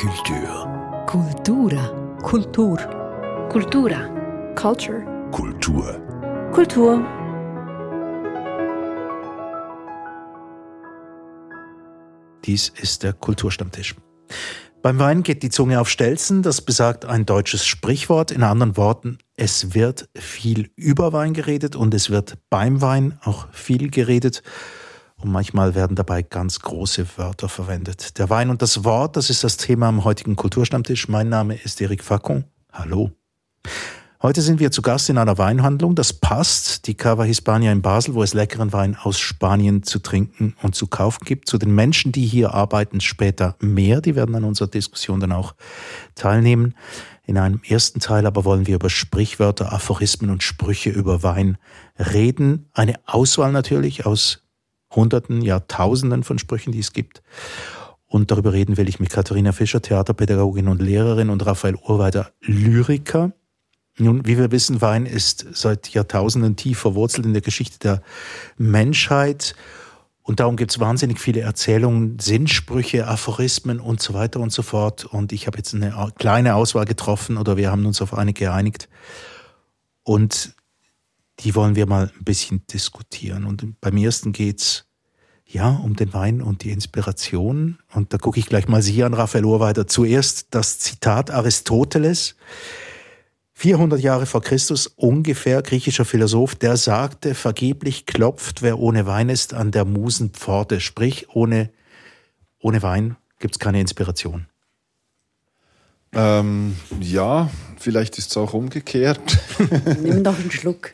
Kultur. Kultura. Kultur. Kultura. Culture. Kultur. Kultur. Dies ist der Kulturstammtisch. Beim Wein geht die Zunge auf Stelzen, das besagt ein deutsches Sprichwort. In anderen Worten, es wird viel über Wein geredet und es wird beim Wein auch viel geredet. Und manchmal werden dabei ganz große Wörter verwendet. Der Wein und das Wort, das ist das Thema am heutigen Kulturstammtisch. Mein Name ist Eric Facon. Hallo. Heute sind wir zu Gast in einer Weinhandlung. Das passt. Die Cava Hispania in Basel, wo es leckeren Wein aus Spanien zu trinken und zu kaufen gibt. Zu den Menschen, die hier arbeiten, später mehr. Die werden an unserer Diskussion dann auch teilnehmen. In einem ersten Teil aber wollen wir über Sprichwörter, Aphorismen und Sprüche über Wein reden. Eine Auswahl natürlich aus Hunderten, Jahrtausenden von Sprüchen, die es gibt. Und darüber reden will ich mit Katharina Fischer, Theaterpädagogin und Lehrerin und Raphael Urweider, Lyriker. Nun, wie wir wissen, Wein ist seit Jahrtausenden tief verwurzelt in der Geschichte der Menschheit. Und darum gibt es wahnsinnig viele Erzählungen, Sinnsprüche, Aphorismen und so weiter und so fort. Und ich habe jetzt eine kleine Auswahl getroffen oder wir haben uns auf eine geeinigt. Und die wollen wir mal ein bisschen diskutieren. Und beim ersten geht's ja um den Wein und die Inspiration. Und da gucke ich gleich mal Sie an, Raphael weiter. Zuerst das Zitat Aristoteles. 400 Jahre vor Christus ungefähr, griechischer Philosoph, der sagte, vergeblich klopft, wer ohne Wein ist, an der Musenpforte. Sprich, ohne, ohne Wein gibt's keine Inspiration. Ähm, ja, vielleicht ist es auch umgekehrt. Nimm doch einen Schluck.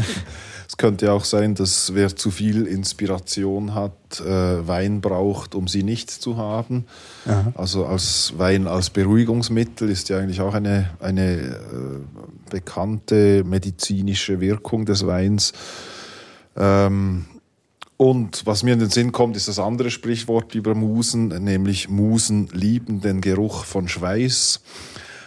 es könnte auch sein, dass wer zu viel Inspiration hat, äh, Wein braucht, um sie nicht zu haben. Aha. Also als Wein als Beruhigungsmittel ist ja eigentlich auch eine, eine äh, bekannte medizinische Wirkung des Weins. Ähm, und was mir in den Sinn kommt, ist das andere Sprichwort über Musen, nämlich Musen lieben den Geruch von Schweiß.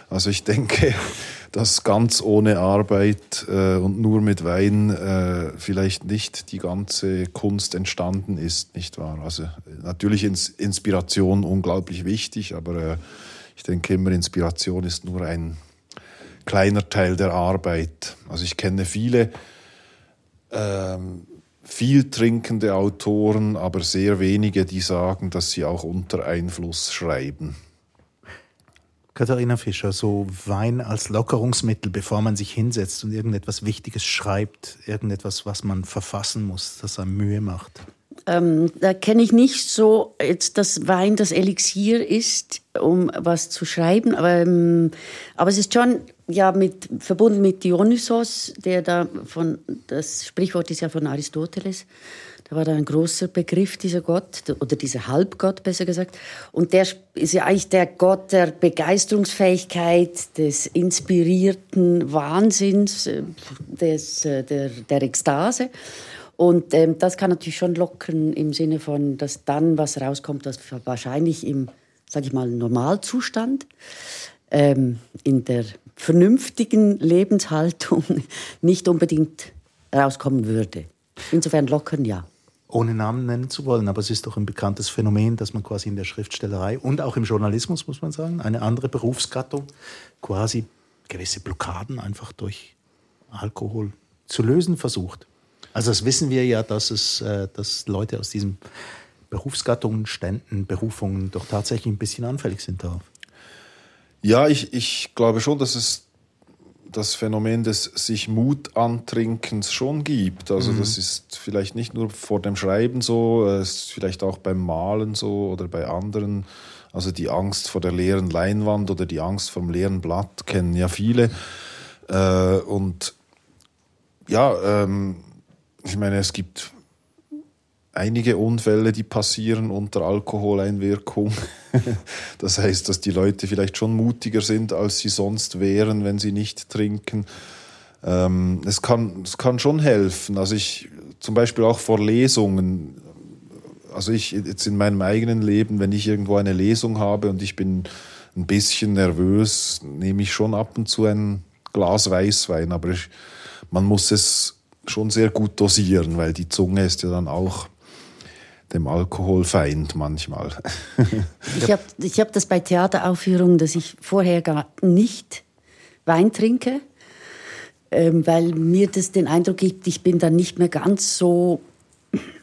Also ich denke, dass ganz ohne Arbeit äh, und nur mit Wein äh, vielleicht nicht die ganze Kunst entstanden ist, nicht wahr? Also natürlich ist Inspiration unglaublich wichtig, aber äh, ich denke immer, Inspiration ist nur ein kleiner Teil der Arbeit. Also ich kenne viele ähm, viel trinkende Autoren, aber sehr wenige, die sagen, dass sie auch unter Einfluss schreiben. Katharina Fischer, so Wein als Lockerungsmittel, bevor man sich hinsetzt und irgendetwas Wichtiges schreibt, irgendetwas, was man verfassen muss, das einem Mühe macht. Ähm, da kenne ich nicht so, jetzt, dass Wein das Elixier ist, um was zu schreiben, aber, ähm, aber es ist schon ja, mit, verbunden mit Dionysos, der da von, das Sprichwort ist ja von Aristoteles, da war da ein großer Begriff, dieser Gott, oder dieser Halbgott besser gesagt. Und der ist ja eigentlich der Gott der Begeisterungsfähigkeit, des inspirierten Wahnsinns, äh, des, äh, der, der Ekstase. Und ähm, das kann natürlich schon locken im Sinne von, dass dann was rauskommt, das wahrscheinlich im, sage ich mal, Normalzustand, ähm, in der vernünftigen Lebenshaltung nicht unbedingt rauskommen würde. Insofern lockern ja. Ohne Namen nennen zu wollen, aber es ist doch ein bekanntes Phänomen, dass man quasi in der Schriftstellerei und auch im Journalismus, muss man sagen, eine andere Berufsgattung quasi gewisse Blockaden einfach durch Alkohol zu lösen versucht. Also das wissen wir ja, dass es, äh, dass Leute aus diesen Berufsgattungen, Ständen, Berufungen doch tatsächlich ein bisschen anfällig sind darauf. Ja, ich, ich glaube schon, dass es das Phänomen des sich Mut antrinkens schon gibt. Also mhm. das ist vielleicht nicht nur vor dem Schreiben so, es ist vielleicht auch beim Malen so oder bei anderen. Also die Angst vor der leeren Leinwand oder die Angst vom leeren Blatt kennen ja viele. Äh, und ja, ähm, ich meine, es gibt einige Unfälle, die passieren unter Alkoholeinwirkung. das heißt, dass die Leute vielleicht schon mutiger sind, als sie sonst wären, wenn sie nicht trinken. Ähm, es, kann, es kann schon helfen. Also ich zum Beispiel auch vor Lesungen. Also ich jetzt in meinem eigenen Leben, wenn ich irgendwo eine Lesung habe und ich bin ein bisschen nervös, nehme ich schon ab und zu ein Glas Weißwein. Aber ich, man muss es schon sehr gut dosieren, weil die Zunge ist ja dann auch dem Alkoholfeind manchmal. ich habe ich hab das bei Theateraufführungen, dass ich vorher gar nicht Wein trinke, ähm, weil mir das den Eindruck gibt, ich bin dann nicht mehr ganz so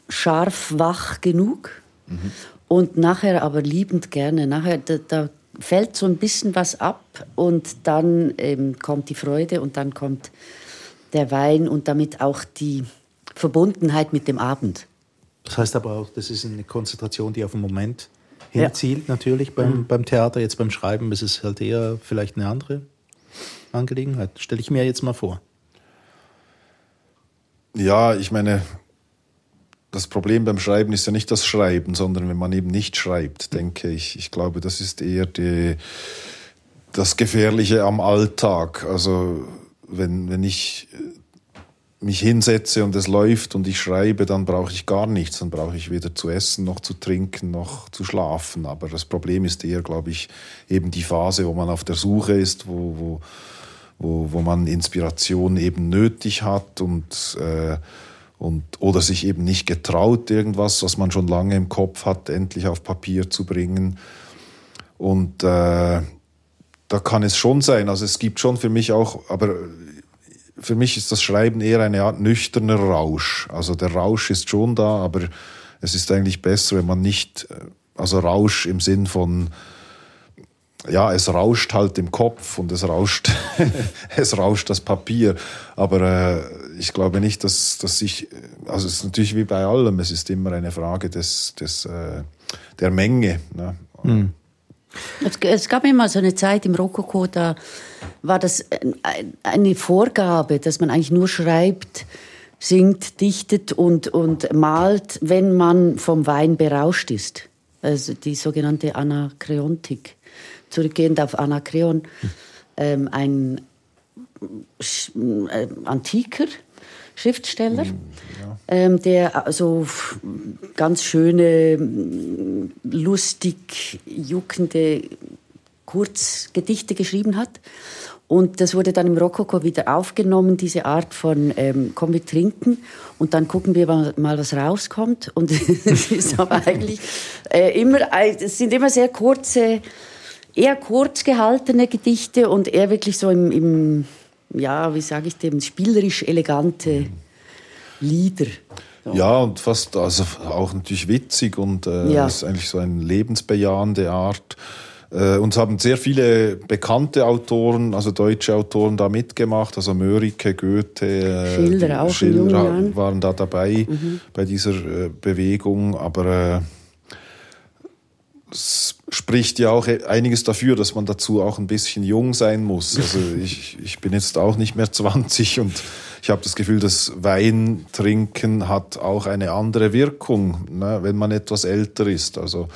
scharf wach genug. Mhm. Und nachher aber liebend gerne. Nachher, da, da, fällt so ein bisschen was ab und dann ähm, kommt die Freude und dann kommt der Wein und damit auch die Verbundenheit mit dem Abend. Das heißt aber auch, das ist eine Konzentration, die auf den Moment hinzielt, ja. natürlich beim, mhm. beim Theater. Jetzt beim Schreiben ist es halt eher vielleicht eine andere Angelegenheit. Stelle ich mir jetzt mal vor. Ja, ich meine, das Problem beim Schreiben ist ja nicht das Schreiben, sondern wenn man eben nicht schreibt, denke ich. Ich glaube, das ist eher die, das Gefährliche am Alltag. Also wenn, wenn ich mich hinsetze und es läuft und ich schreibe, dann brauche ich gar nichts. Dann brauche ich weder zu essen, noch zu trinken, noch zu schlafen. Aber das Problem ist eher, glaube ich, eben die Phase, wo man auf der Suche ist, wo, wo, wo, wo man Inspiration eben nötig hat und, äh, und oder sich eben nicht getraut, irgendwas, was man schon lange im Kopf hat, endlich auf Papier zu bringen. Und äh, da kann es schon sein. Also es gibt schon für mich auch, aber für mich ist das Schreiben eher eine Art nüchterner Rausch. Also der Rausch ist schon da, aber es ist eigentlich besser, wenn man nicht, äh, also Rausch im Sinn von, ja, es rauscht halt im Kopf und es rauscht, es rauscht das Papier. Aber äh, ich glaube nicht, dass, dass ich, also es ist natürlich wie bei allem, es ist immer eine Frage des, des, äh, der Menge. Ne? Mhm. Es, gab immer so eine Zeit im Rokoko, da war das eine Vorgabe, dass man eigentlich nur schreibt, singt, dichtet und, und malt, wenn man vom Wein berauscht ist. Also die sogenannte Anakreontik. Zurückgehend auf Anakreon, ähm, ein äh, antiker Schriftsteller, mhm, ja. ähm, der so ganz schöne, lustig, juckende Kurzgedichte geschrieben hat. Und das wurde dann im Rokoko wieder aufgenommen, diese Art von ähm, komm, wir trinken und dann gucken wir mal, was rauskommt. Und es ist aber eigentlich äh, immer, es sind immer sehr kurze, eher kurz gehaltene Gedichte und eher wirklich so im, im ja, wie sage ich dem, spielerisch elegante Lieder. So. Ja, und fast, also auch natürlich witzig und äh, ja. ist eigentlich so eine lebensbejahende Art. Äh, uns haben sehr viele bekannte Autoren, also deutsche Autoren da mitgemacht, also Mörike, Goethe, äh, Schilder, auch Schilder waren da dabei mhm. bei dieser äh, Bewegung, aber äh, es spricht ja auch einiges dafür, dass man dazu auch ein bisschen jung sein muss. Also ich, ich bin jetzt auch nicht mehr 20 und ich habe das Gefühl, das Weintrinken hat auch eine andere Wirkung, ne, wenn man etwas älter ist. Also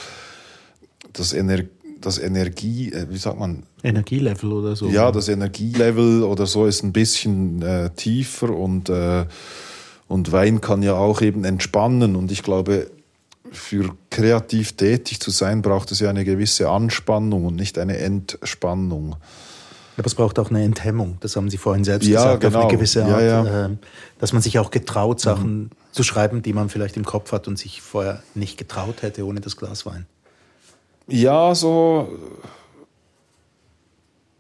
das Energie das Energie, äh, wie sagt man? Energielevel oder so. Ja, das Energielevel oder so ist ein bisschen äh, tiefer und, äh, und Wein kann ja auch eben entspannen. Und ich glaube, für kreativ tätig zu sein, braucht es ja eine gewisse Anspannung und nicht eine Entspannung. Aber es braucht auch eine Enthemmung, das haben Sie vorhin selbst ja, gesagt, genau. auf eine genau. gewisse Art, ja, ja. Ähm, dass man sich auch getraut, Sachen mhm. zu schreiben, die man vielleicht im Kopf hat und sich vorher nicht getraut hätte ohne das Glas Wein. Ja, so.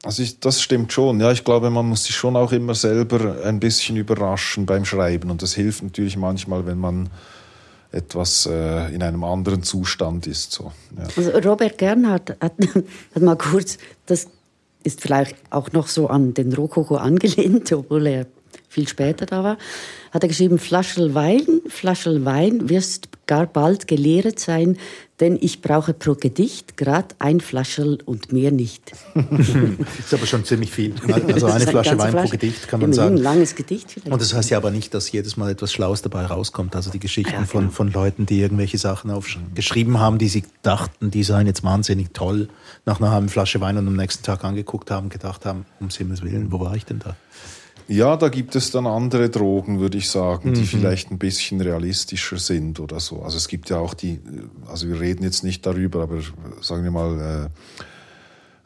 Also ich, das stimmt schon. Ja, ich glaube, man muss sich schon auch immer selber ein bisschen überraschen beim Schreiben. Und das hilft natürlich manchmal, wenn man etwas äh, in einem anderen Zustand ist. So. Ja. Also Robert Gernhardt hat, hat mal kurz, das ist vielleicht auch noch so an den Rokoko angelehnt, obwohl er viel später da war, hat er geschrieben, Flaschel Wein, Flaschel Wein wirst gar bald geleert sein, denn ich brauche pro Gedicht grad ein Flaschel und mehr nicht. das ist aber schon ziemlich viel. Also eine Flasche Wein Flasche. pro Gedicht kann man sagen. Ein langes Gedicht vielleicht. Und das heißt ja aber nicht, dass jedes Mal etwas Schlaues dabei rauskommt. Also die Geschichten ja, von, genau. von Leuten, die irgendwelche Sachen aufgeschrieben haben, die sie dachten, die seien jetzt wahnsinnig toll, nach einer halben Flasche Wein und am nächsten Tag angeguckt haben, gedacht haben, um Himmels Willen, wo war ich denn da? Ja, da gibt es dann andere Drogen, würde ich sagen, mhm. die vielleicht ein bisschen realistischer sind oder so. Also es gibt ja auch die, also wir reden jetzt nicht darüber, aber sagen wir mal,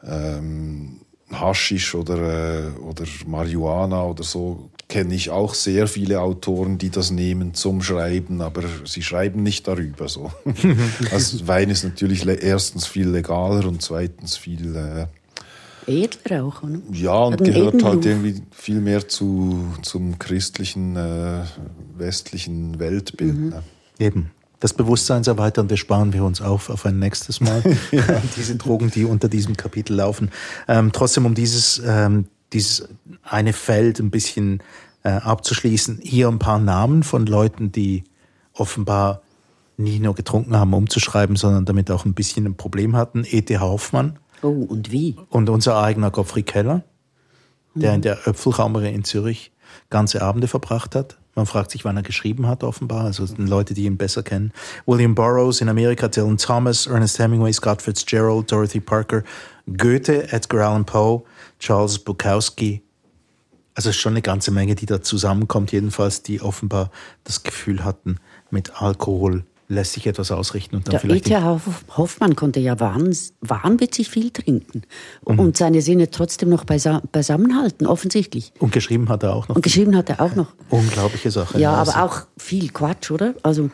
äh, ähm, Haschisch oder, äh, oder Marihuana oder so kenne ich auch sehr viele Autoren, die das nehmen zum Schreiben, aber sie schreiben nicht darüber so. also Wein ist natürlich erstens viel legaler und zweitens viel äh, edler auch, oder? Ja, und gehört halt irgendwie viel mehr zu, zum christlichen, äh, westlichen Weltbild. Mhm. Ne? Eben. Das Bewusstseinserweiternde sparen wir uns auf auf ein nächstes Mal. Diese Drogen, die unter diesem Kapitel laufen. Ähm, trotzdem, um dieses, ähm, dieses eine Feld ein bisschen äh, abzuschließen, hier ein paar Namen von Leuten, die offenbar nie nur getrunken haben, um zu schreiben, sondern damit auch ein bisschen ein Problem hatten. E.T. Hoffmann. Oh, und wie? Und unser eigener Gottfried Keller, der mhm. in der Öpfelraumerei in Zürich ganze Abende verbracht hat. Man fragt sich, wann er geschrieben hat, offenbar. Also Leute, die ihn besser kennen. William Burroughs in Amerika, Dylan Thomas, Ernest Hemingway, Scott Fitzgerald, Dorothy Parker, Goethe, Edgar Allan Poe, Charles Bukowski. Also schon eine ganze Menge, die da zusammenkommt, jedenfalls, die offenbar das Gefühl hatten, mit Alkohol lässt sich etwas ausrichten. Und dann der vielleicht E.T. Hoffmann konnte ja wahnwitzig viel trinken mhm. und seine Sinne trotzdem noch beisammenhalten, offensichtlich. Und geschrieben hat er auch noch. Und geschrieben hat er auch noch. Unglaubliche Sache. Ja, aber auch viel Quatsch, oder? Also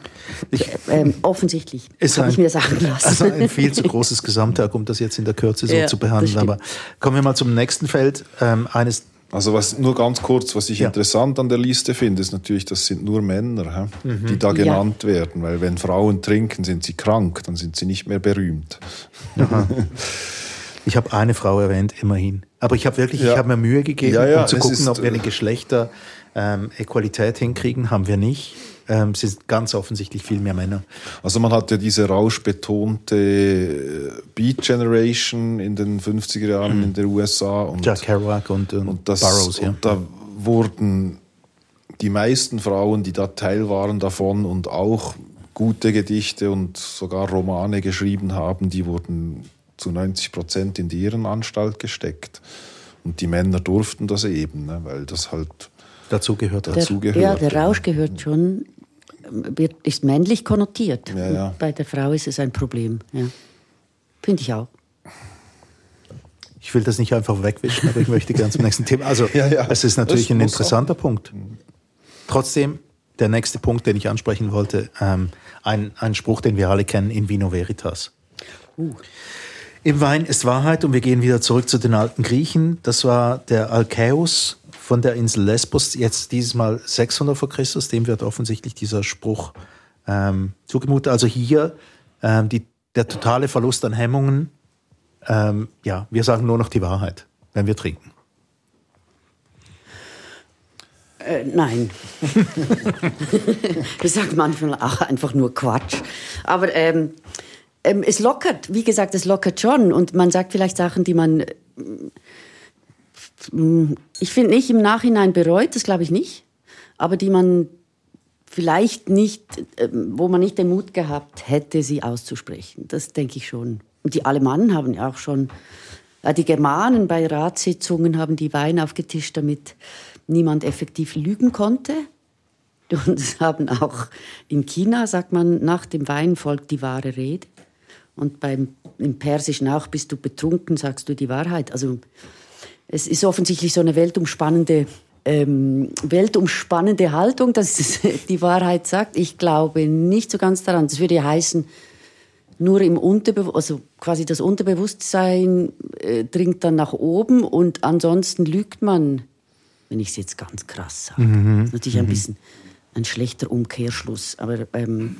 ich, ähm, offensichtlich, habe ich mir sagen lassen. Also ein viel zu großes Gesamtwerk, um das jetzt in der Kürze so ja, zu behandeln. Aber kommen wir mal zum nächsten Feld. Ähm, eines also was nur ganz kurz, was ich ja. interessant an der Liste finde, ist natürlich, das sind nur Männer, mhm. die da genannt ja. werden, weil wenn Frauen trinken, sind sie krank, dann sind sie nicht mehr berühmt. ich habe eine Frau erwähnt, immerhin. Aber ich habe wirklich, ja. ich habe mir Mühe gegeben, um zu gucken, ist, ob wir eine äh, Ähm, hinkriegen. Haben wir nicht ähm, es sind ganz offensichtlich viel mehr Männer. Also man hat ja diese rauschbetonte äh, Beat Generation in den 50er Jahren mhm. in den USA. Und, Jack Kerouac und, und, und das, Burroughs, ja. Und da wurden die meisten Frauen, die da Teil waren davon und auch gute Gedichte und sogar Romane geschrieben haben, die wurden zu 90 Prozent in die Irrenanstalt gesteckt. Und die Männer durften das eben, ne, weil das halt dazu gehört. Dazu gehört. Ja, der Rausch gehört schon wird, ist männlich konnotiert. Ja, ja. Bei der Frau ist es ein Problem. Ja. Finde ich auch. Ich will das nicht einfach wegwischen, aber ich möchte gerne zum nächsten Thema. Also, ja, ja. es ist natürlich ein interessanter auch. Punkt. Trotzdem, der nächste Punkt, den ich ansprechen wollte, ähm, ein, ein Spruch, den wir alle kennen, in Vino Veritas. Uh. Im Wein ist Wahrheit und wir gehen wieder zurück zu den alten Griechen. Das war der Alkäus, von der Insel Lesbos, jetzt dieses Mal 600 vor Christus, dem wird offensichtlich dieser Spruch ähm, zugemutet. Also hier ähm, die, der totale Verlust an Hemmungen. Ähm, ja, wir sagen nur noch die Wahrheit, wenn wir trinken. Äh, nein. wir sagen manchmal auch einfach nur Quatsch. Aber ähm, ähm, es lockert, wie gesagt, es lockert schon. Und man sagt vielleicht Sachen, die man ich finde nicht im Nachhinein bereut, das glaube ich nicht, aber die man vielleicht nicht, ähm, wo man nicht den Mut gehabt hätte, sie auszusprechen. Das denke ich schon. Und die Alemannen haben ja auch schon, äh, die Germanen bei Ratssitzungen haben die Wein aufgetischt, damit niemand effektiv lügen konnte. Und es haben auch in China, sagt man, nach dem Wein folgt die wahre Rede. Und beim, im Persischen auch, bist du betrunken, sagst du die Wahrheit. Also es ist offensichtlich so eine weltumspannende, ähm, weltumspannende Haltung, dass es die Wahrheit sagt. Ich glaube nicht so ganz daran. Das würde ja heißen, nur im Unterbewusstsein, also quasi das Unterbewusstsein äh, dringt dann nach oben und ansonsten lügt man, wenn ich es jetzt ganz krass sage. Mhm. Das ist natürlich mhm. ein bisschen ein schlechter Umkehrschluss, aber ähm,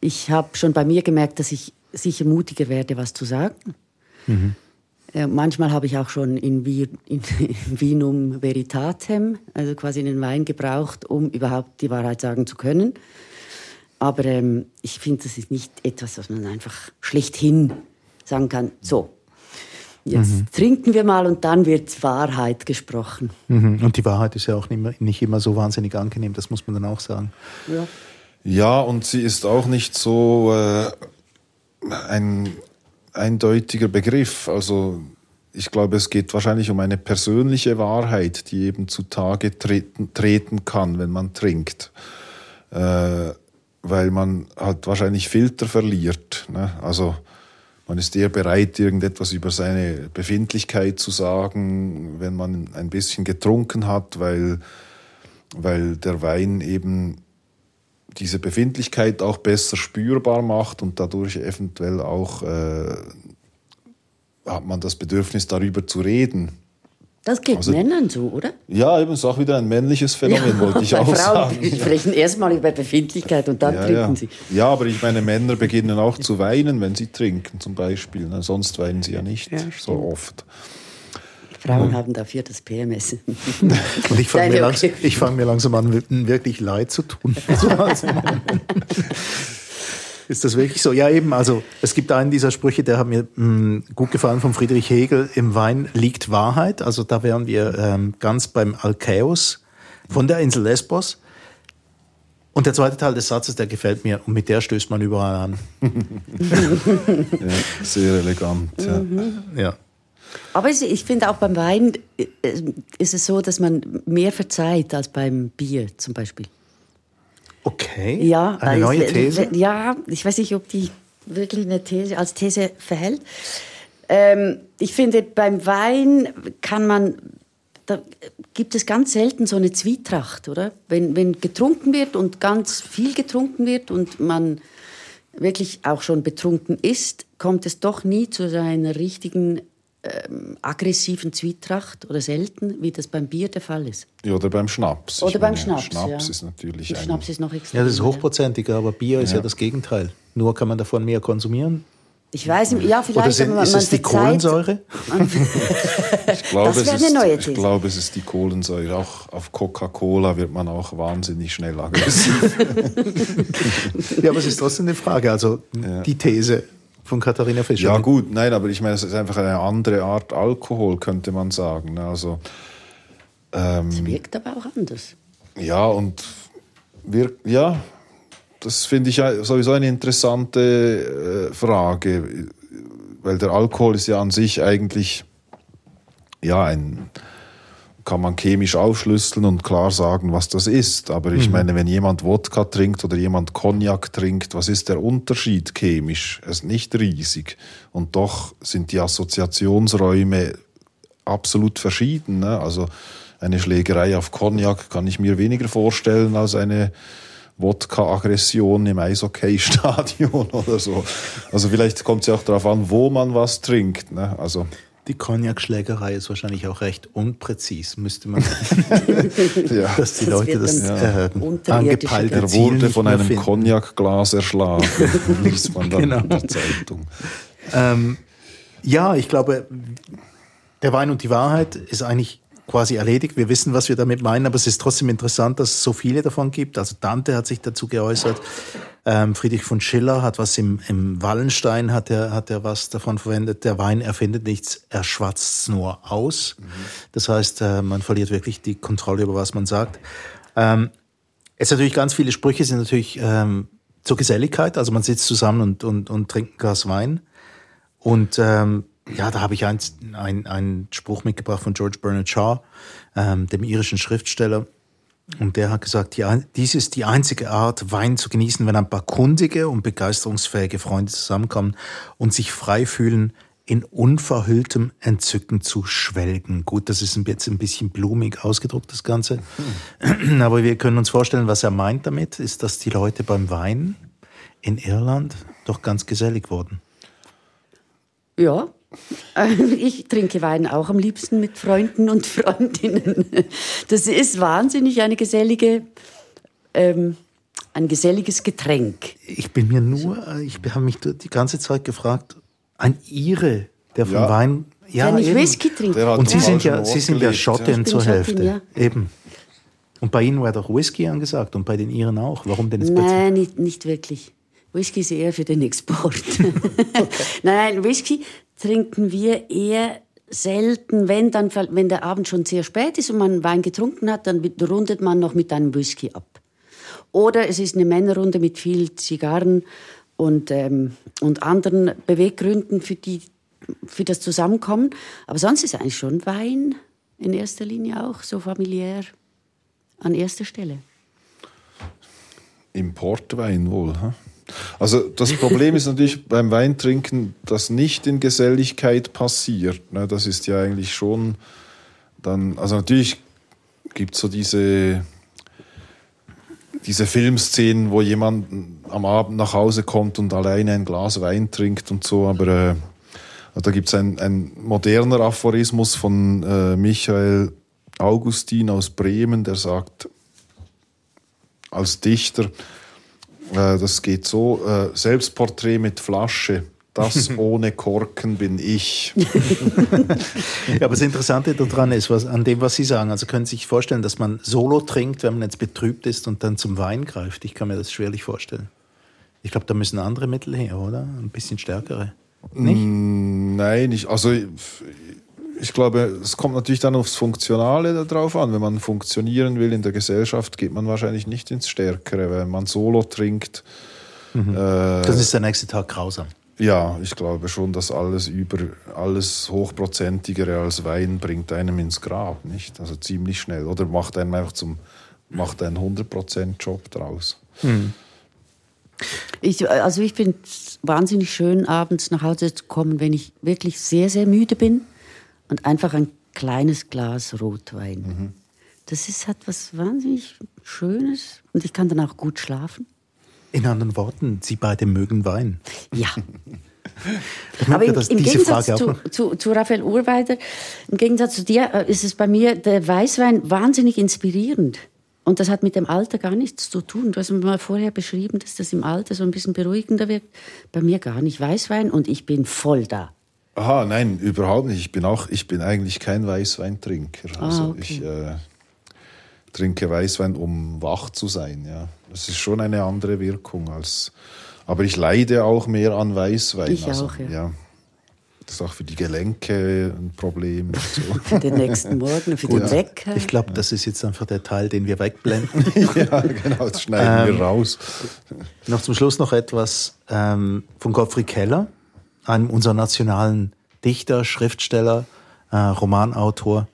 ich habe schon bei mir gemerkt, dass ich sicher mutiger werde, was zu sagen. Mhm. Äh, manchmal habe ich auch schon in, in, in Vinum Veritatem, also quasi einen Wein gebraucht, um überhaupt die Wahrheit sagen zu können. Aber ähm, ich finde, das ist nicht etwas, was man einfach schlechthin sagen kann. So, jetzt mhm. trinken wir mal und dann wird Wahrheit gesprochen. Mhm. Und die Wahrheit ist ja auch nicht immer, nicht immer so wahnsinnig angenehm, das muss man dann auch sagen. Ja, ja und sie ist auch nicht so äh, ein eindeutiger Begriff. Also ich glaube, es geht wahrscheinlich um eine persönliche Wahrheit, die eben zutage treten, treten kann, wenn man trinkt. Äh, weil man halt wahrscheinlich Filter verliert. Ne? Also man ist eher bereit, irgendetwas über seine Befindlichkeit zu sagen, wenn man ein bisschen getrunken hat, weil, weil der Wein eben diese Befindlichkeit auch besser spürbar macht und dadurch eventuell auch äh, hat man das Bedürfnis, darüber zu reden. Das geht also, Männern so, oder? Ja, eben ist auch wieder ein männliches Phänomen, ja, wollte ich auch Frauen sagen. Die sprechen erstmal über Befindlichkeit und dann ja, trinken sie. Ja, aber ich meine, Männer beginnen auch zu weinen, wenn sie trinken, zum Beispiel. Sonst weinen sie ja nicht so oft. Frauen haben dafür das PMS. Und ich fange mir, langsam, fang mir langsam an, wirklich leid zu tun. Ist das wirklich so? Ja, eben. Also es gibt einen dieser Sprüche, der hat mir mh, mm, gut gefallen von Friedrich Hegel. Im Wein liegt Wahrheit. Also da wären wir ähm, ganz beim Alkäus von der Insel Lesbos. Und der zweite Teil des Satzes, der gefällt mir und mit der stößt man überall an. ja, sehr elegant. Ja. Mhm. ja. Aber ich finde auch beim Wein äh, ist es so, dass man mehr verzeiht als beim Bier zum Beispiel. Okay. Ja, eine neue These? Ja, ich weiß nicht, ob die wirklich eine These als These verhält. Ähm, ich finde, beim Wein kann man, da gibt es ganz selten so eine Zwietracht, oder? Wenn, wenn getrunken wird und ganz viel getrunken wird und man wirklich auch schon betrunken ist, kommt es doch nie zu seiner richtigen ähm, aggressiven Zwietracht oder selten, wie das beim Bier der Fall ist. Ja, oder beim Schnaps. Oder ich beim meine, Schnaps. Schnaps ja. ist natürlich. Der Schnaps ist noch extrem. Ja, das ist hochprozentiger, aber Bier ist ja. ja das Gegenteil. Nur kann man davon mehr konsumieren. Ich weiß nicht, ja, vielleicht. Oder sind, man, ist es die Kohlensäure? ich, glaube, es ist, neue ich glaube, es ist die Kohlensäure. Auch auf Coca-Cola wird man auch wahnsinnig schnell aggressiv. ja, aber es ist trotzdem eine Frage. Also ja. die These, von Katharina Fischer. Ja gut, nein, aber ich meine, es ist einfach eine andere Art Alkohol, könnte man sagen. Ne? Also, ähm, es wirkt aber auch anders. Ja, und wirkt, ja, das finde ich sowieso eine interessante äh, Frage, weil der Alkohol ist ja an sich eigentlich ja ein kann man chemisch aufschlüsseln und klar sagen, was das ist. Aber ich mhm. meine, wenn jemand Wodka trinkt oder jemand Cognac trinkt, was ist der Unterschied chemisch? Es ist nicht riesig. Und doch sind die Assoziationsräume absolut verschieden. Ne? Also eine Schlägerei auf Cognac kann ich mir weniger vorstellen als eine Wodka-Aggression im Eishockey-Stadion oder so. Also vielleicht kommt es ja auch darauf an, wo man was trinkt. Ne? Also die Cognac-Schlägerei ist wahrscheinlich auch recht unpräzis, müsste man ja. dass die das Leute das äh, angepeilte Er wurde von einem Cognac-Glas erschlagen, liest man dann genau. in der Zeitung. Ähm, ja, ich glaube, der Wein und die Wahrheit ist eigentlich quasi erledigt. Wir wissen, was wir damit meinen, aber es ist trotzdem interessant, dass es so viele davon gibt. Also Dante hat sich dazu geäußert. Ähm, Friedrich von Schiller hat was im, im Wallenstein, hat er, hat er was davon verwendet. Der Wein erfindet nichts, er schwatzt nur aus. Mhm. Das heißt, äh, man verliert wirklich die Kontrolle über was man sagt. Ähm, jetzt natürlich ganz viele Sprüche sind natürlich ähm, zur Geselligkeit. Also man sitzt zusammen und, und, und trinkt ein Glas Wein. Und ähm, ja, da habe ich einen ein Spruch mitgebracht von George Bernard Shaw, ähm, dem irischen Schriftsteller. Und der hat gesagt, ja, dies ist die einzige Art, Wein zu genießen, wenn ein paar kundige und begeisterungsfähige Freunde zusammenkommen und sich frei fühlen, in unverhülltem Entzücken zu schwelgen. Gut, das ist jetzt ein bisschen blumig ausgedruckt, das Ganze. Hm. Aber wir können uns vorstellen, was er meint damit, ist, dass die Leute beim Wein in Irland doch ganz gesellig wurden. Ja, Ich trinke Wein auch am liebsten mit Freunden und Freundinnen. Das ist wahnsinnig eine gesellige, ähm, ein geselliges Getränk. Ich bin mir nur, ich habe mich die ganze Zeit gefragt, ein Ire, der von ja. Wein, ja, der nicht eben. Whisky trinkt. Und Sie sind ja, Sie sind ja Schottin zur Hälfte, ja. eben. Und bei Ihnen war doch Whisky angesagt und bei den Iren auch. Warum denn jetzt Nein, nicht, nicht wirklich. Whisky ist eher für den Export. okay. Nein, Whisky trinken wir eher selten, wenn, dann, wenn der Abend schon sehr spät ist und man Wein getrunken hat, dann rundet man noch mit einem Whisky ab. Oder es ist eine Männerrunde mit viel Zigarren und, ähm, und anderen Beweggründen für, die, für das Zusammenkommen. Aber sonst ist eigentlich schon Wein in erster Linie auch so familiär an erster Stelle. Importwein wohl, ha? Also das Problem ist natürlich beim Weintrinken, das nicht in Geselligkeit passiert. Ne? Das ist ja eigentlich schon dann, also natürlich gibt es so diese, diese Filmszenen, wo jemand am Abend nach Hause kommt und alleine ein Glas Wein trinkt und so, aber äh, da gibt es ein, ein moderner Aphorismus von äh, Michael Augustin aus Bremen, der sagt, als Dichter, äh, das geht so, äh, Selbstporträt mit Flasche, das ohne Korken bin ich. ja, aber das Interessante daran ist, was, an dem, was Sie sagen, also können Sie sich vorstellen, dass man Solo trinkt, wenn man jetzt betrübt ist und dann zum Wein greift. Ich kann mir das schwerlich vorstellen. Ich glaube, da müssen andere Mittel her, oder? Ein bisschen stärkere. Nicht? Mm, nein, ich, also ich glaube, es kommt natürlich dann aufs Funktionale darauf an. Wenn man funktionieren will in der Gesellschaft, geht man wahrscheinlich nicht ins Stärkere. Wenn man Solo trinkt. Mhm. Äh, das ist der nächste Tag grausam. Ja, ich glaube schon, dass alles über alles hochprozentigere als Wein bringt einem ins Grab, nicht? Also ziemlich schnell. Oder macht einem einfach zum macht einen 100% Job draus. Mhm. Ich, also ich finde es wahnsinnig schön, abends nach Hause zu kommen, wenn ich wirklich sehr, sehr müde bin und einfach ein kleines Glas Rotwein. Mhm. Das ist, hat was wahnsinnig Schönes und ich kann dann auch gut schlafen. In anderen Worten, Sie beide mögen Wein. Ja. Aber im, im Gegensatz zu, zu, zu, Raphael Urweider, im Gegensatz zu dir, äh, ist es bei mir der Weißwein wahnsinnig inspirierend. Und das hat mit dem Alter gar nichts zu tun. Du hast mir mal vorher beschrieben, dass das im Alter so ein bisschen beruhigender wird. Bei mir gar nicht. Weißwein und ich bin voll da. Aha, nein, überhaupt nicht. Ich bin auch, ich bin eigentlich kein Weißweintrinker. Ah, also okay. ich äh, trinke Weißwein, um wach zu sein. Ja, das ist schon eine andere Wirkung als. Aber ich leide auch mehr an Weißwein. Ich also, auch, ja. ja. Das ist auch für die Gelenke ein Problem. So. für den nächsten Morgen, für Gut. den Wecker. Ich glaube, das ist jetzt einfach der Teil, den wir wegblenden. ja, genau, das schneiden ähm, wir raus. Noch zum Schluss noch etwas ähm, von Gottfried Keller, einem unserer nationalen Dichter, Schriftsteller, äh, Romanautor.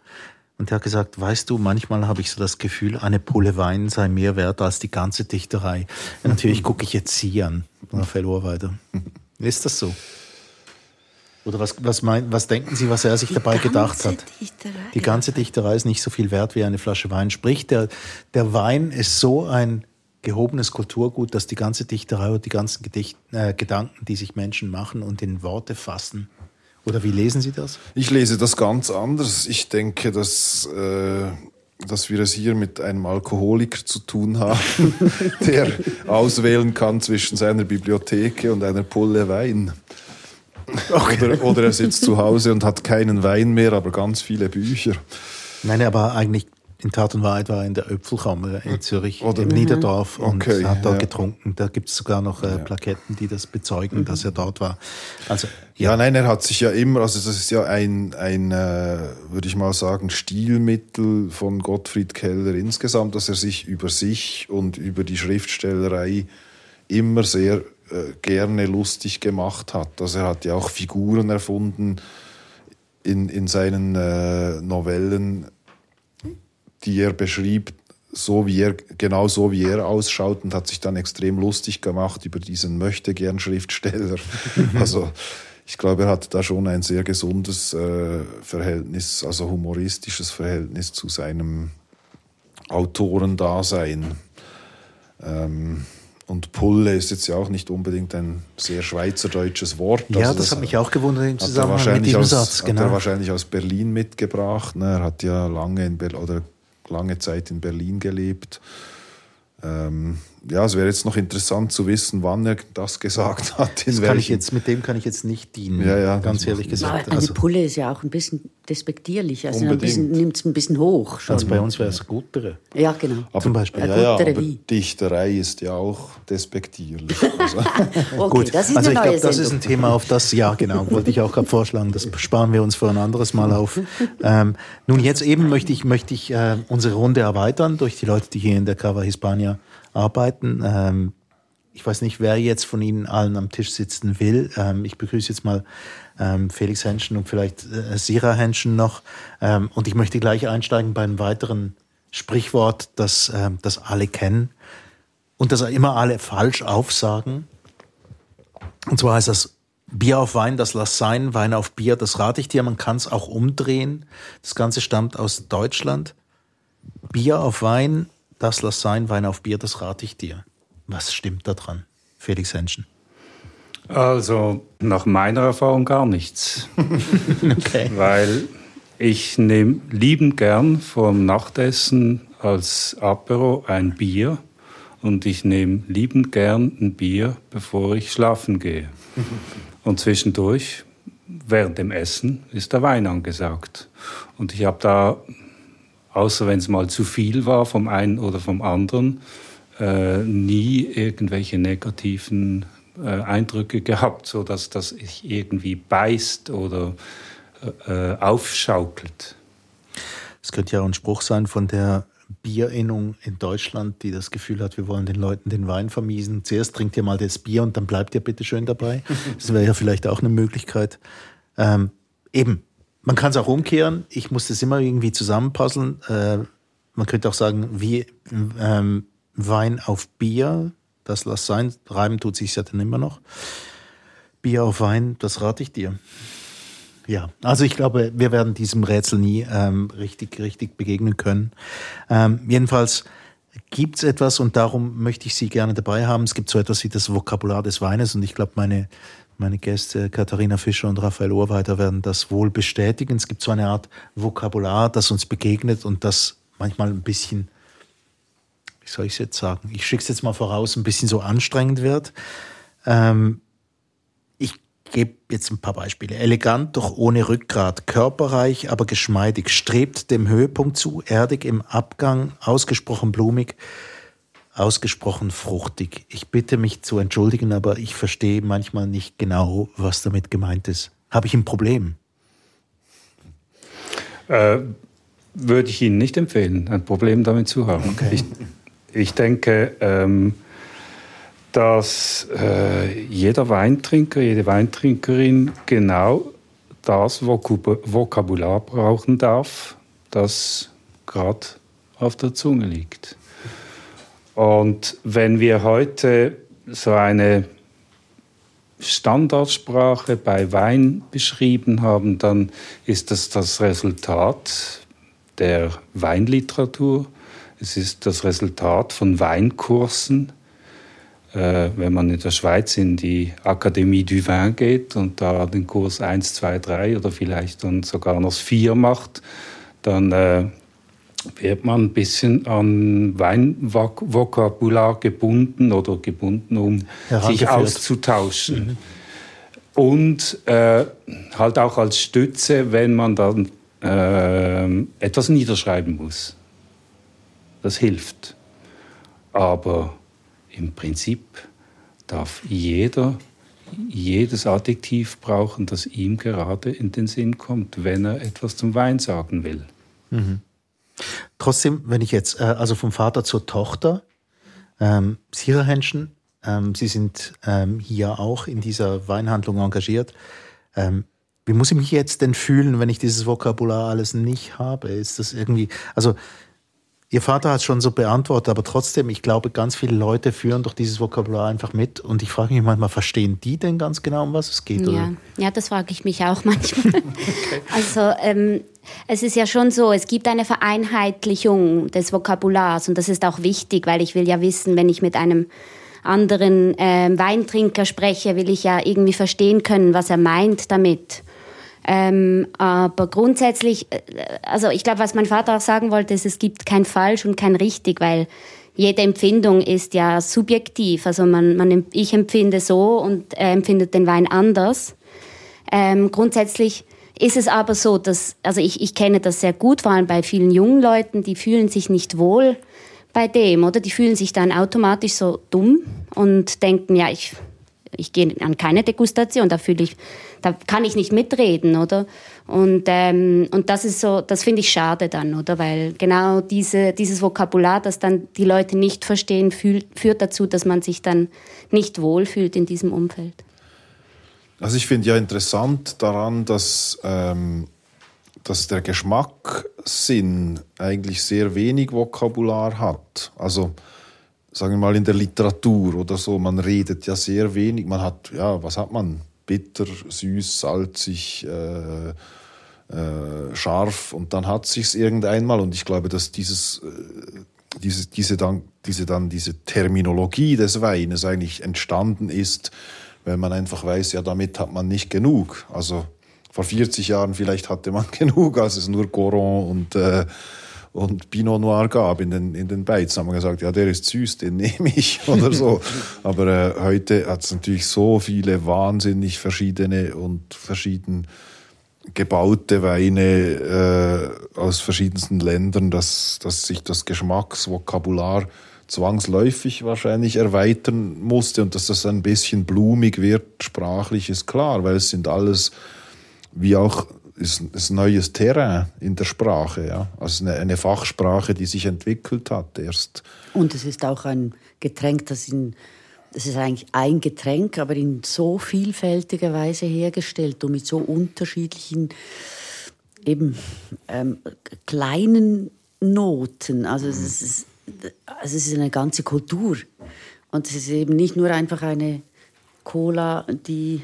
Und der hat gesagt, weißt du, manchmal habe ich so das Gefühl, eine Pulle Wein sei mehr wert als die ganze Dichterei. Natürlich gucke ich jetzt Sie an, Raphael weiter. Ist das so? Oder was, was, mein, was denken Sie, was er sich die dabei gedacht hat? Dichterei. Die ganze Dichterei ist nicht so viel wert wie eine Flasche Wein. Sprich, der, der Wein ist so ein gehobenes Kulturgut, dass die ganze Dichterei und die ganzen Gedicht, äh, Gedanken, die sich Menschen machen und in Worte fassen. Oder wie lesen Sie das? Ich lese das ganz anders. Ich denke, dass, äh, dass wir es hier mit einem Alkoholiker zu tun haben, der auswählen kann zwischen seiner Bibliothek und einer Pulle Wein. Okay. Oder, oder er sitzt zu Hause und hat keinen Wein mehr, aber ganz viele Bücher. Nein, aber eigentlich in Tat und Wahrheit war er in der Öpfelkammer in Zürich, Oder? im Niederdorf und okay, hat dort ja. getrunken. Da gibt es sogar noch äh, Plaketten, die das bezeugen, mhm. dass er dort war. Also, ja. ja. nein, er hat sich ja immer, also das ist ja ein, ein äh, würde ich mal sagen, Stilmittel von Gottfried Keller insgesamt, dass er sich über sich und über die Schriftstellerei immer sehr äh, gerne lustig gemacht hat. Also er hat ja auch Figuren erfunden in, in seinen äh, Novellen, die er beschrieb, so wie er, genau so wie er ausschaut und hat sich dann extrem lustig gemacht über diesen Möchtegern-Schriftsteller. also ich glaube, er hat da schon ein sehr gesundes äh, Verhältnis, also humoristisches Verhältnis zu seinem Autorendasein. Ähm, und Pulle ist jetzt ja auch nicht unbedingt ein sehr schweizerdeutsches Wort. Ja, also das, das, hat mich auch gewundert im Zusammenhang mit diesem aus, Satz. Genau. Hat er genau. wahrscheinlich aus Berlin mitgebracht. Ne? Er hat ja lange, in Be oder lange Zeit in Berlin gelebt. Ähm, ja, es wäre jetzt noch interessant zu wissen, wann er das gesagt hat. das kann ich jetzt, mit dem kann ich jetzt nicht dienen, ja, ja, ganz ehrlich gesagt. Eine also, Pulle ist ja auch ein bisschen despektierlich, also nimmt es ein bisschen hoch. Schon. Also bei uns wäre es Guttere. Ja, genau. Aber, Zum Beispiel. Ja, ja, aber Dichterei ist ja auch despektierlich. Also. okay, Gut, das ist also ich glaube, das ist ein Thema, auf das, ja genau, wollte ich auch gerade vorschlagen, das sparen wir uns für ein anderes Mal auf. ähm, nun, jetzt eben möchte ich, möchte ich äh, unsere Runde erweitern durch die Leute, die hier in der Cava Hispania arbeiten. Ähm, ich weiß nicht, wer jetzt von Ihnen allen am Tisch sitzen will. Ähm, ich begrüße jetzt mal ähm, Felix Henschen und vielleicht äh, Sira Henschen noch. Ähm, und ich möchte gleich einsteigen bei einem weiteren Sprichwort, das, ähm, das alle kennen und das immer alle falsch aufsagen. Und zwar heißt das Bier auf Wein, das lass sein, Wein auf Bier, das rate ich dir. Man kann es auch umdrehen. Das Ganze stammt aus Deutschland. Bier auf Wein, das lass sein, Wein auf Bier, das rate ich dir. Was stimmt da dran, Felix Henschen? Also nach meiner Erfahrung gar nichts. okay. Weil ich nehme liebend gern vom Nachtessen als Apero ein Bier und ich nehme liebend gern ein Bier, bevor ich schlafen gehe. Und zwischendurch, während dem Essen, ist der Wein angesagt. Und ich habe da, außer wenn es mal zu viel war vom einen oder vom anderen, äh, nie irgendwelche negativen äh, Eindrücke gehabt, so dass das irgendwie beißt oder äh, aufschaukelt. Es könnte ja auch ein Spruch sein von der Bierinnung in Deutschland, die das Gefühl hat, wir wollen den Leuten den Wein vermiesen. Zuerst trinkt ihr mal das Bier und dann bleibt ihr bitte schön dabei. Das wäre ja vielleicht auch eine Möglichkeit. Ähm, eben, man kann es auch umkehren. Ich muss das immer irgendwie zusammenpuzzeln. Äh, man könnte auch sagen, wie ähm, Wein auf Bier, das lass sein. Reiben tut sich ja dann immer noch. Bier auf Wein, das rate ich dir. Ja, also ich glaube, wir werden diesem Rätsel nie ähm, richtig, richtig begegnen können. Ähm, jedenfalls gibt es etwas und darum möchte ich Sie gerne dabei haben. Es gibt so etwas wie das Vokabular des Weines und ich glaube, meine, meine Gäste Katharina Fischer und Raphael Ohrweiter werden das wohl bestätigen. Es gibt so eine Art Vokabular, das uns begegnet und das manchmal ein bisschen, wie soll ich es jetzt sagen, ich schicke es jetzt mal voraus, ein bisschen so anstrengend wird. Ähm, gebe jetzt ein paar Beispiele. Elegant, doch ohne Rückgrat, körperreich, aber geschmeidig, strebt dem Höhepunkt zu, erdig im Abgang, ausgesprochen blumig, ausgesprochen fruchtig. Ich bitte mich zu entschuldigen, aber ich verstehe manchmal nicht genau, was damit gemeint ist. Habe ich ein Problem? Äh, würde ich Ihnen nicht empfehlen, ein Problem damit zu haben. Okay. Ich, ich denke, ähm, dass äh, jeder Weintrinker, jede Weintrinkerin genau das Vokabular brauchen darf, das gerade auf der Zunge liegt. Und wenn wir heute so eine Standardsprache bei Wein beschrieben haben, dann ist das das Resultat der Weinliteratur. Es ist das Resultat von Weinkursen äh, wenn man in der Schweiz in die Akademie du Vin geht und da den Kurs 1, 2, 3 oder vielleicht dann sogar noch 4 macht, dann äh, wird man ein bisschen an Weinvokabular gebunden oder gebunden, um sich auszutauschen. Mhm. Und äh, halt auch als Stütze, wenn man dann äh, etwas niederschreiben muss. Das hilft. Aber im Prinzip darf jeder jedes Adjektiv brauchen, das ihm gerade in den Sinn kommt, wenn er etwas zum Wein sagen will. Mhm. Trotzdem, wenn ich jetzt, äh, also vom Vater zur Tochter, ähm, Henschen, ähm, Sie sind ähm, hier auch in dieser Weinhandlung engagiert. Ähm, wie muss ich mich jetzt denn fühlen, wenn ich dieses Vokabular alles nicht habe? Ist das irgendwie, also Ihr Vater hat es schon so beantwortet, aber trotzdem, ich glaube, ganz viele Leute führen doch dieses Vokabular einfach mit. Und ich frage mich manchmal, verstehen die denn ganz genau, um was es geht? Ja, ja das frage ich mich auch manchmal. okay. Also ähm, es ist ja schon so, es gibt eine Vereinheitlichung des Vokabulars und das ist auch wichtig, weil ich will ja wissen, wenn ich mit einem anderen äh, Weintrinker spreche, will ich ja irgendwie verstehen können, was er meint damit. Ähm, aber grundsätzlich, äh, also ich glaube, was mein Vater auch sagen wollte, ist, es gibt kein falsch und kein richtig, weil jede Empfindung ist ja subjektiv. Also man, man, ich empfinde so und er empfindet den Wein anders. Ähm, grundsätzlich ist es aber so, dass, also ich, ich kenne das sehr gut, vor allem bei vielen jungen Leuten, die fühlen sich nicht wohl bei dem, oder? Die fühlen sich dann automatisch so dumm und denken, ja, ich, ich gehe an keine Degustation, da fühle ich da kann ich nicht mitreden, oder? Und, ähm, und das ist so, das finde ich schade dann, oder? Weil genau diese, dieses Vokabular, das dann die Leute nicht verstehen, fühlt, führt dazu, dass man sich dann nicht wohlfühlt in diesem Umfeld. Also ich finde ja interessant daran, dass, ähm, dass der Geschmackssinn eigentlich sehr wenig Vokabular hat. Also sagen wir mal in der Literatur oder so, man redet ja sehr wenig, man hat, ja, was hat man? Bitter, süß, salzig, äh, äh, scharf und dann hat sich's irgendeinmal und ich glaube, dass dieses, äh, diese, diese, dann, diese, dann diese Terminologie des Weines eigentlich entstanden ist, weil man einfach weiß, ja, damit hat man nicht genug. Also vor 40 Jahren vielleicht hatte man genug, als es nur Goron und, äh, und Pinot Noir gab in den, in den Beiz. Haben wir gesagt, ja, der ist süß, den nehme ich oder so. Aber äh, heute hat es natürlich so viele wahnsinnig verschiedene und verschieden gebaute Weine äh, aus verschiedensten Ländern, dass, dass sich das Geschmacksvokabular zwangsläufig wahrscheinlich erweitern musste und dass das ein bisschen blumig wird, sprachlich ist klar, weil es sind alles wie auch ist, ist neues Terrain in der Sprache, ja. Also eine, eine Fachsprache, die sich entwickelt hat erst. Und es ist auch ein Getränk, das in das ist eigentlich ein Getränk, aber in so vielfältiger Weise hergestellt und mit so unterschiedlichen eben ähm, kleinen Noten. Also es, ist, also es ist eine ganze Kultur. Und es ist eben nicht nur einfach eine Cola, die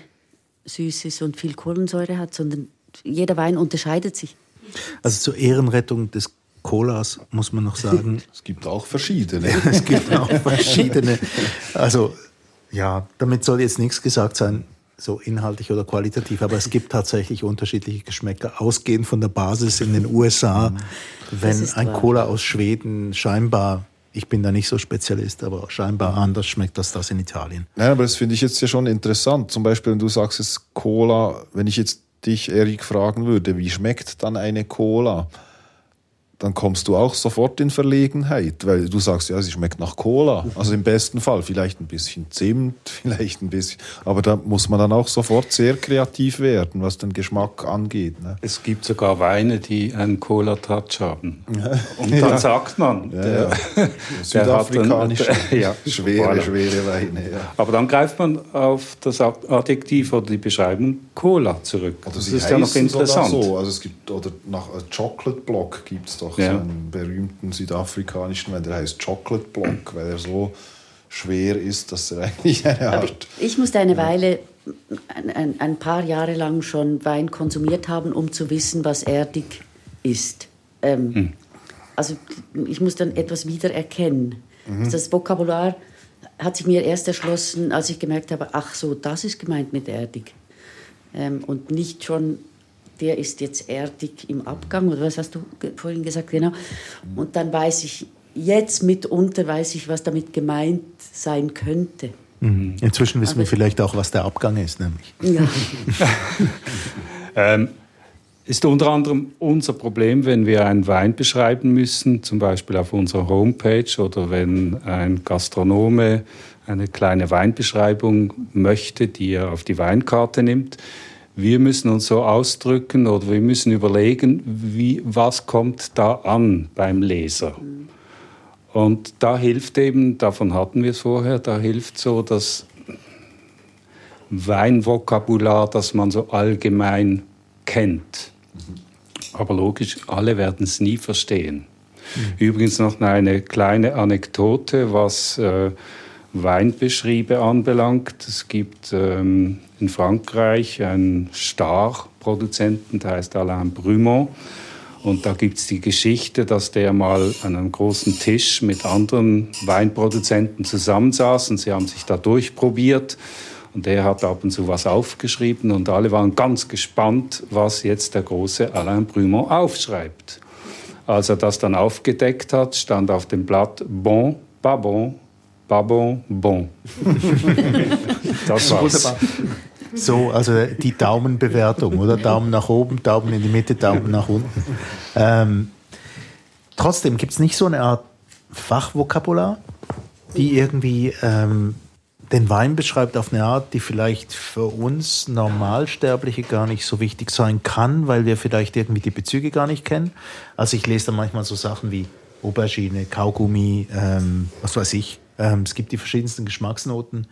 süß ist und viel Kohlensäure hat, sondern jeder Wein unterscheidet sich. Also zur Ehrenrettung des Colas muss man noch sagen. Es gibt auch verschiedene. es gibt auch verschiedene. Also ja, damit soll jetzt nichts gesagt sein, so inhaltlich oder qualitativ, aber es gibt tatsächlich unterschiedliche Geschmäcker, ausgehend von der Basis in den USA. Mhm. Wenn ein Cola aus Schweden scheinbar ich bin da nicht so Spezialist, aber scheinbar anders schmeckt das das in Italien. Nein, aber das finde ich jetzt ja schon interessant. Zum Beispiel, wenn du sagst, es Cola, wenn ich jetzt dich, Erik, fragen würde, wie schmeckt dann eine Cola? Dann kommst du auch sofort in Verlegenheit, weil du sagst, ja, sie schmeckt nach Cola. Also im besten Fall vielleicht ein bisschen Zimt, vielleicht ein bisschen, aber da muss man dann auch sofort sehr kreativ werden, was den Geschmack angeht. Ne? Es gibt sogar Weine, die einen Cola-Touch haben. Und dann ja. sagt man, ja, der, ja. südafrikanische, ja, schwere, voilà. schwere Weine. Aber dann greift man auf das Adjektiv oder die Beschreibung Cola zurück. Oder das ist ja noch interessant. So. Also es gibt, oder nach Chocolate Block gibt es doch ja. so einen berühmten südafrikanischen Wein, der heißt Chocolate Block, weil er so schwer ist, dass er eigentlich eine Art. Ich, ich musste eine Weile, ein, ein, paar Jahre lang schon Wein konsumiert haben, um zu wissen, was erdig ist. Ähm, hm. Also ich muss dann etwas wiedererkennen. Mhm. Das Vokabular hat sich mir erst erschlossen, als ich gemerkt habe, ach so, das ist gemeint mit erdig. Ähm, und nicht schon der ist jetzt erdig im Abgang oder was hast du vorhin gesagt, genau. Und dann weiß ich, jetzt mitunter weiß ich, was damit gemeint sein könnte. Mhm. Inzwischen wissen Aber wir vielleicht auch, was der Abgang ist, nämlich. Ja. ähm, ist unter anderem unser Problem, wenn wir einen Wein beschreiben müssen, zum Beispiel auf unserer Homepage oder wenn ein Gastronome eine kleine Weinbeschreibung möchte, die er auf die Weinkarte nimmt, wir müssen uns so ausdrücken oder wir müssen überlegen, wie, was kommt da an beim Leser. Und da hilft eben, davon hatten wir es vorher, da hilft so das Weinvokabular, das man so allgemein kennt. Aber logisch, alle werden es nie verstehen. Mhm. Übrigens noch eine kleine Anekdote, was äh, Weinbeschriebe anbelangt. Es gibt ähm, in Frankreich einen Star-Produzenten, der heißt Alain Brumont. Und da gibt es die Geschichte, dass der mal an einem großen Tisch mit anderen Weinproduzenten zusammensaß und sie haben sich da durchprobiert. Und der hat ab und zu was aufgeschrieben und alle waren ganz gespannt, was jetzt der große Alain Brumont aufschreibt. Als er das dann aufgedeckt hat, stand auf dem Blatt Bon, pas bon, Babon, bon. das war's. Wunderbar. So, also die Daumenbewertung, oder? Daumen nach oben, Daumen in die Mitte, Daumen nach unten. Ähm, trotzdem gibt es nicht so eine Art Fachvokabular, die irgendwie ähm, den Wein beschreibt auf eine Art, die vielleicht für uns Normalsterbliche gar nicht so wichtig sein kann, weil wir vielleicht irgendwie die Bezüge gar nicht kennen. Also ich lese da manchmal so Sachen wie Aubergine, Kaugummi, ähm, was weiß ich, ähm, es gibt die verschiedensten Geschmacksnoten.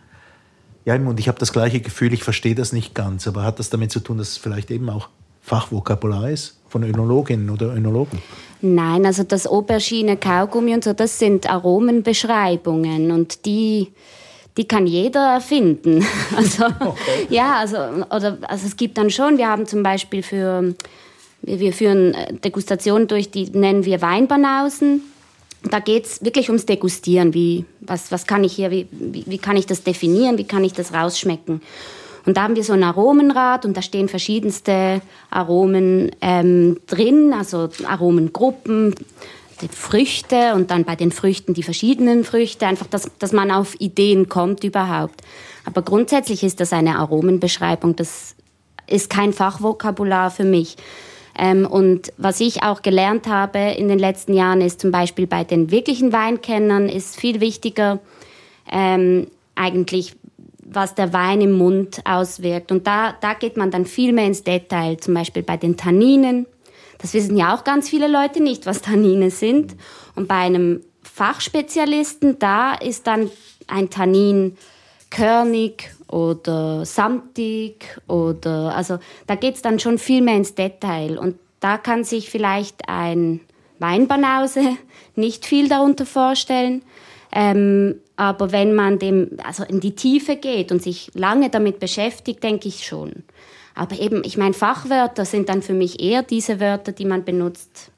Ja, und ich habe das gleiche Gefühl, ich verstehe das nicht ganz, aber hat das damit zu tun, dass es vielleicht eben auch Fachvokabular ist von Önologinnen oder Önologen? Nein, also das Aubergine, Kaugummi und so, das sind Aromenbeschreibungen und die, die kann jeder erfinden. Also, okay. ja, also, oder, also es gibt dann schon, wir haben zum Beispiel für, wir führen Degustationen durch, die nennen wir Weinbanausen. Da geht es wirklich ums Degustieren. Wie, was, was kann ich hier, wie, wie, wie kann ich das definieren, wie kann ich das rausschmecken? Und da haben wir so ein Aromenrad und da stehen verschiedenste Aromen ähm, drin, also Aromengruppen, Früchte und dann bei den Früchten die verschiedenen Früchte, einfach, dass, dass man auf Ideen kommt überhaupt. Aber grundsätzlich ist das eine Aromenbeschreibung, das ist kein Fachvokabular für mich. Ähm, und was ich auch gelernt habe in den letzten Jahren ist zum Beispiel bei den wirklichen Weinkennern ist viel wichtiger ähm, eigentlich was der Wein im Mund auswirkt. Und da, da geht man dann viel mehr ins Detail, zum Beispiel bei den Tanninen. Das wissen ja auch ganz viele Leute nicht, was Tannine sind. Und bei einem Fachspezialisten, da ist dann ein Tannin körnig oder samtig oder also da geht es dann schon viel mehr ins Detail. Und da kann sich vielleicht ein Weinbanause nicht viel darunter vorstellen. Ähm, aber wenn man dem also in die Tiefe geht und sich lange damit beschäftigt, denke ich schon. Aber eben, ich meine, Fachwörter sind dann für mich eher diese Wörter, die man benutzt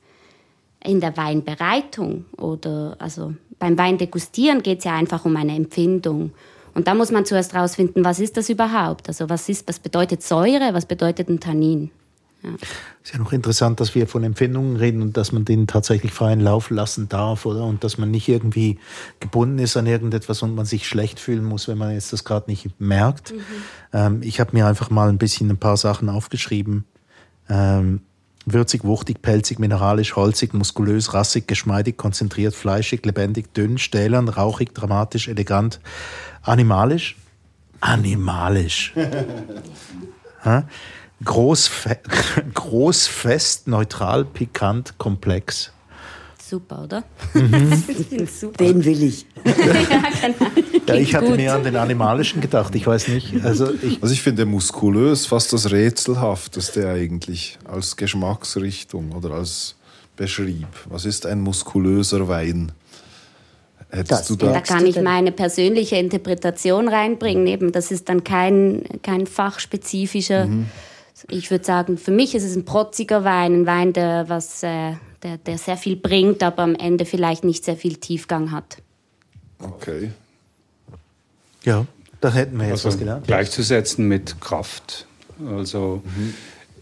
in der Weinbereitung oder also beim Weindegustieren geht es ja einfach um eine Empfindung. Und da muss man zuerst herausfinden, was ist das überhaupt? Also was ist, was bedeutet Säure, was bedeutet ein Tannin? Ja. Ist ja noch interessant, dass wir von Empfindungen reden und dass man denen tatsächlich freien Lauf lassen darf, oder? Und dass man nicht irgendwie gebunden ist an irgendetwas und man sich schlecht fühlen muss, wenn man jetzt das gerade nicht merkt. Mhm. Ähm, ich habe mir einfach mal ein bisschen ein paar Sachen aufgeschrieben. Ähm, würzig, wuchtig, pelzig, mineralisch, holzig, muskulös, rassig, geschmeidig, konzentriert, fleischig, lebendig, dünn, stählern, rauchig, dramatisch, elegant, animalisch. Animalisch. Großfe groß, fest, neutral, pikant, komplex. Super, oder? Mhm. super. Den will ich. ja, genau. ja, ich hatte mehr an den animalischen gedacht, ich weiß nicht. Also ich, also ich finde muskulös fast das Rätselhafteste eigentlich als Geschmacksrichtung oder als Beschrieb. Was ist ein muskulöser Wein? Das, da, da kann ich meine persönliche Interpretation reinbringen. Eben, das ist dann kein, kein fachspezifischer mhm ich würde sagen, für mich ist es ein protziger Wein, ein Wein, der, was, äh, der, der sehr viel bringt, aber am Ende vielleicht nicht sehr viel Tiefgang hat. Okay. Ja, da hätten wir jetzt also was gelernt. Gleichzusetzen mit Kraft. Also mhm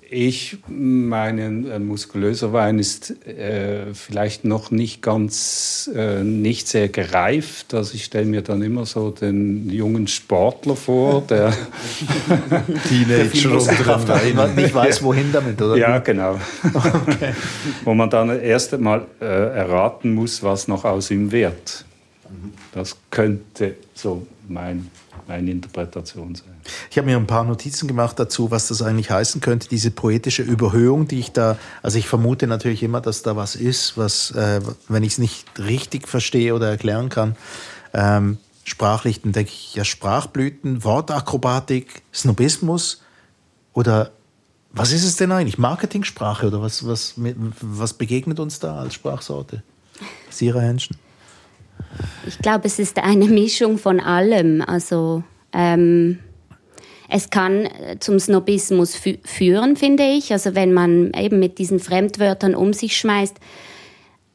ich meine, ein muskulöser Wein ist äh, vielleicht noch nicht ganz, äh, nicht sehr gereift. Also ich stelle mir dann immer so den jungen Sportler vor, der Teenager und nicht weiß, wohin damit, oder? Ja, genau. Okay. Wo man dann erst einmal äh, erraten muss, was noch aus ihm wird. Das könnte so mein meine Interpretation sein. Ich habe mir ein paar Notizen gemacht dazu, was das eigentlich heißen könnte, diese poetische Überhöhung, die ich da, also ich vermute natürlich immer, dass da was ist, was, äh, wenn ich es nicht richtig verstehe oder erklären kann, ähm, sprachlich, dann denke ich, ja, Sprachblüten, Wortakrobatik, Snobismus oder was ist es denn eigentlich? Marketingsprache oder was, was, was begegnet uns da als Sprachsorte? Sira Henschen. Ich glaube, es ist eine Mischung von allem. Also ähm, es kann äh, zum Snobismus fü führen, finde ich. Also wenn man eben mit diesen Fremdwörtern um sich schmeißt.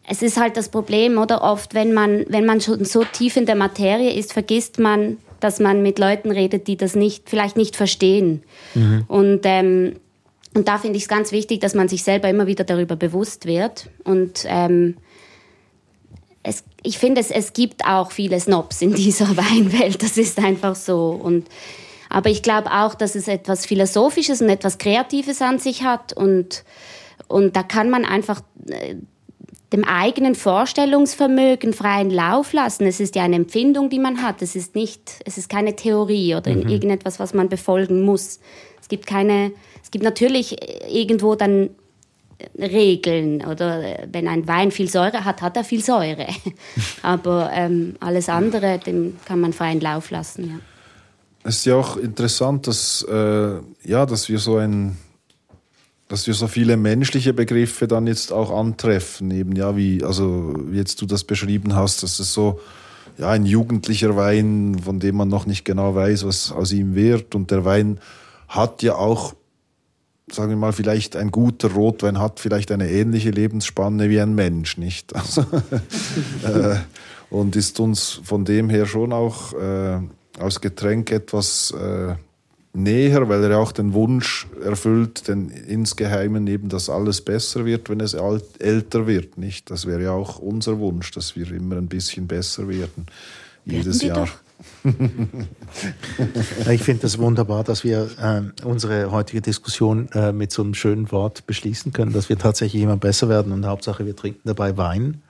Es ist halt das Problem, oder oft, wenn man, wenn man schon so tief in der Materie ist, vergisst man, dass man mit Leuten redet, die das nicht, vielleicht nicht verstehen. Mhm. Und, ähm, und da finde ich es ganz wichtig, dass man sich selber immer wieder darüber bewusst wird. Und ähm, es, ich finde, es, es gibt auch viele Snobs in dieser Weinwelt. Das ist einfach so. Und, aber ich glaube auch, dass es etwas Philosophisches und etwas Kreatives an sich hat. Und, und da kann man einfach äh, dem eigenen Vorstellungsvermögen freien Lauf lassen. Es ist ja eine Empfindung, die man hat. Es ist nicht, es ist keine Theorie oder mhm. irgendetwas, was man befolgen muss. Es gibt keine, es gibt natürlich irgendwo dann Regeln. Oder äh, wenn ein Wein viel Säure hat, hat er viel Säure. Aber ähm, alles andere, dem kann man freien Lauf lassen. Ja. Es ist ja auch interessant, dass, äh, ja, dass wir so ein, dass wir so viele menschliche Begriffe dann jetzt auch antreffen, eben ja, wie, also wie jetzt du das beschrieben hast, dass es so ja, ein jugendlicher Wein, von dem man noch nicht genau weiß, was aus ihm wird. Und der Wein hat ja auch, sagen wir mal, vielleicht ein guter Rotwein hat vielleicht eine ähnliche Lebensspanne wie ein Mensch, nicht? Also, äh, und ist uns von dem her schon auch äh, als Getränk etwas äh, näher, weil er auch den Wunsch erfüllt, denn insgeheimen eben, dass alles besser wird, wenn es alt, älter wird. Nicht? Das wäre ja auch unser Wunsch, dass wir immer ein bisschen besser werden, jedes Jahr. Ich finde das wunderbar, dass wir äh, unsere heutige Diskussion äh, mit so einem schönen Wort beschließen können, dass wir tatsächlich immer besser werden und Hauptsache wir trinken dabei Wein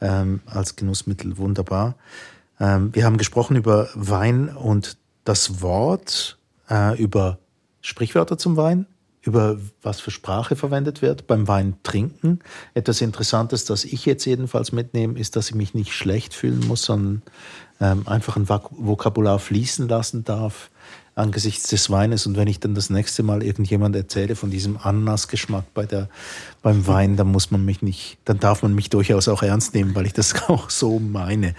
ähm, als Genussmittel wunderbar. Ähm, wir haben gesprochen über Wein und das Wort äh, über Sprichwörter zum Wein, über was für Sprache verwendet wird beim Wein trinken. Etwas Interessantes, das ich jetzt jedenfalls mitnehme, ist, dass ich mich nicht schlecht fühlen muss, sondern ähm, einfach ein Vokabular fließen lassen darf angesichts des Weines. Und wenn ich dann das nächste Mal irgendjemand erzähle von diesem Ananasgeschmack bei der, beim Wein, dann muss man mich nicht, dann darf man mich durchaus auch ernst nehmen, weil ich das auch so meine.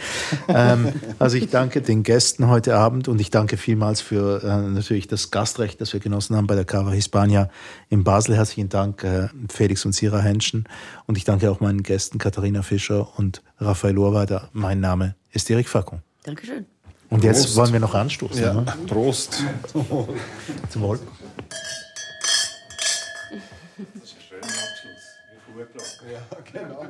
ähm, also ich danke den Gästen heute Abend und ich danke vielmals für äh, natürlich das Gastrecht, das wir genossen haben bei der Cava Hispania in Basel. Herzlichen Dank, äh, Felix und Sira Henschen. Und ich danke auch meinen Gästen Katharina Fischer und Raphael Urweider. Mein Name ist Erik Fackung. Dankeschön. Und Prost. jetzt wollen wir noch anstoßen. Ja, ne? Prost. Zum Wohl. Das ist ein schöner Abschluss. Ja, genau.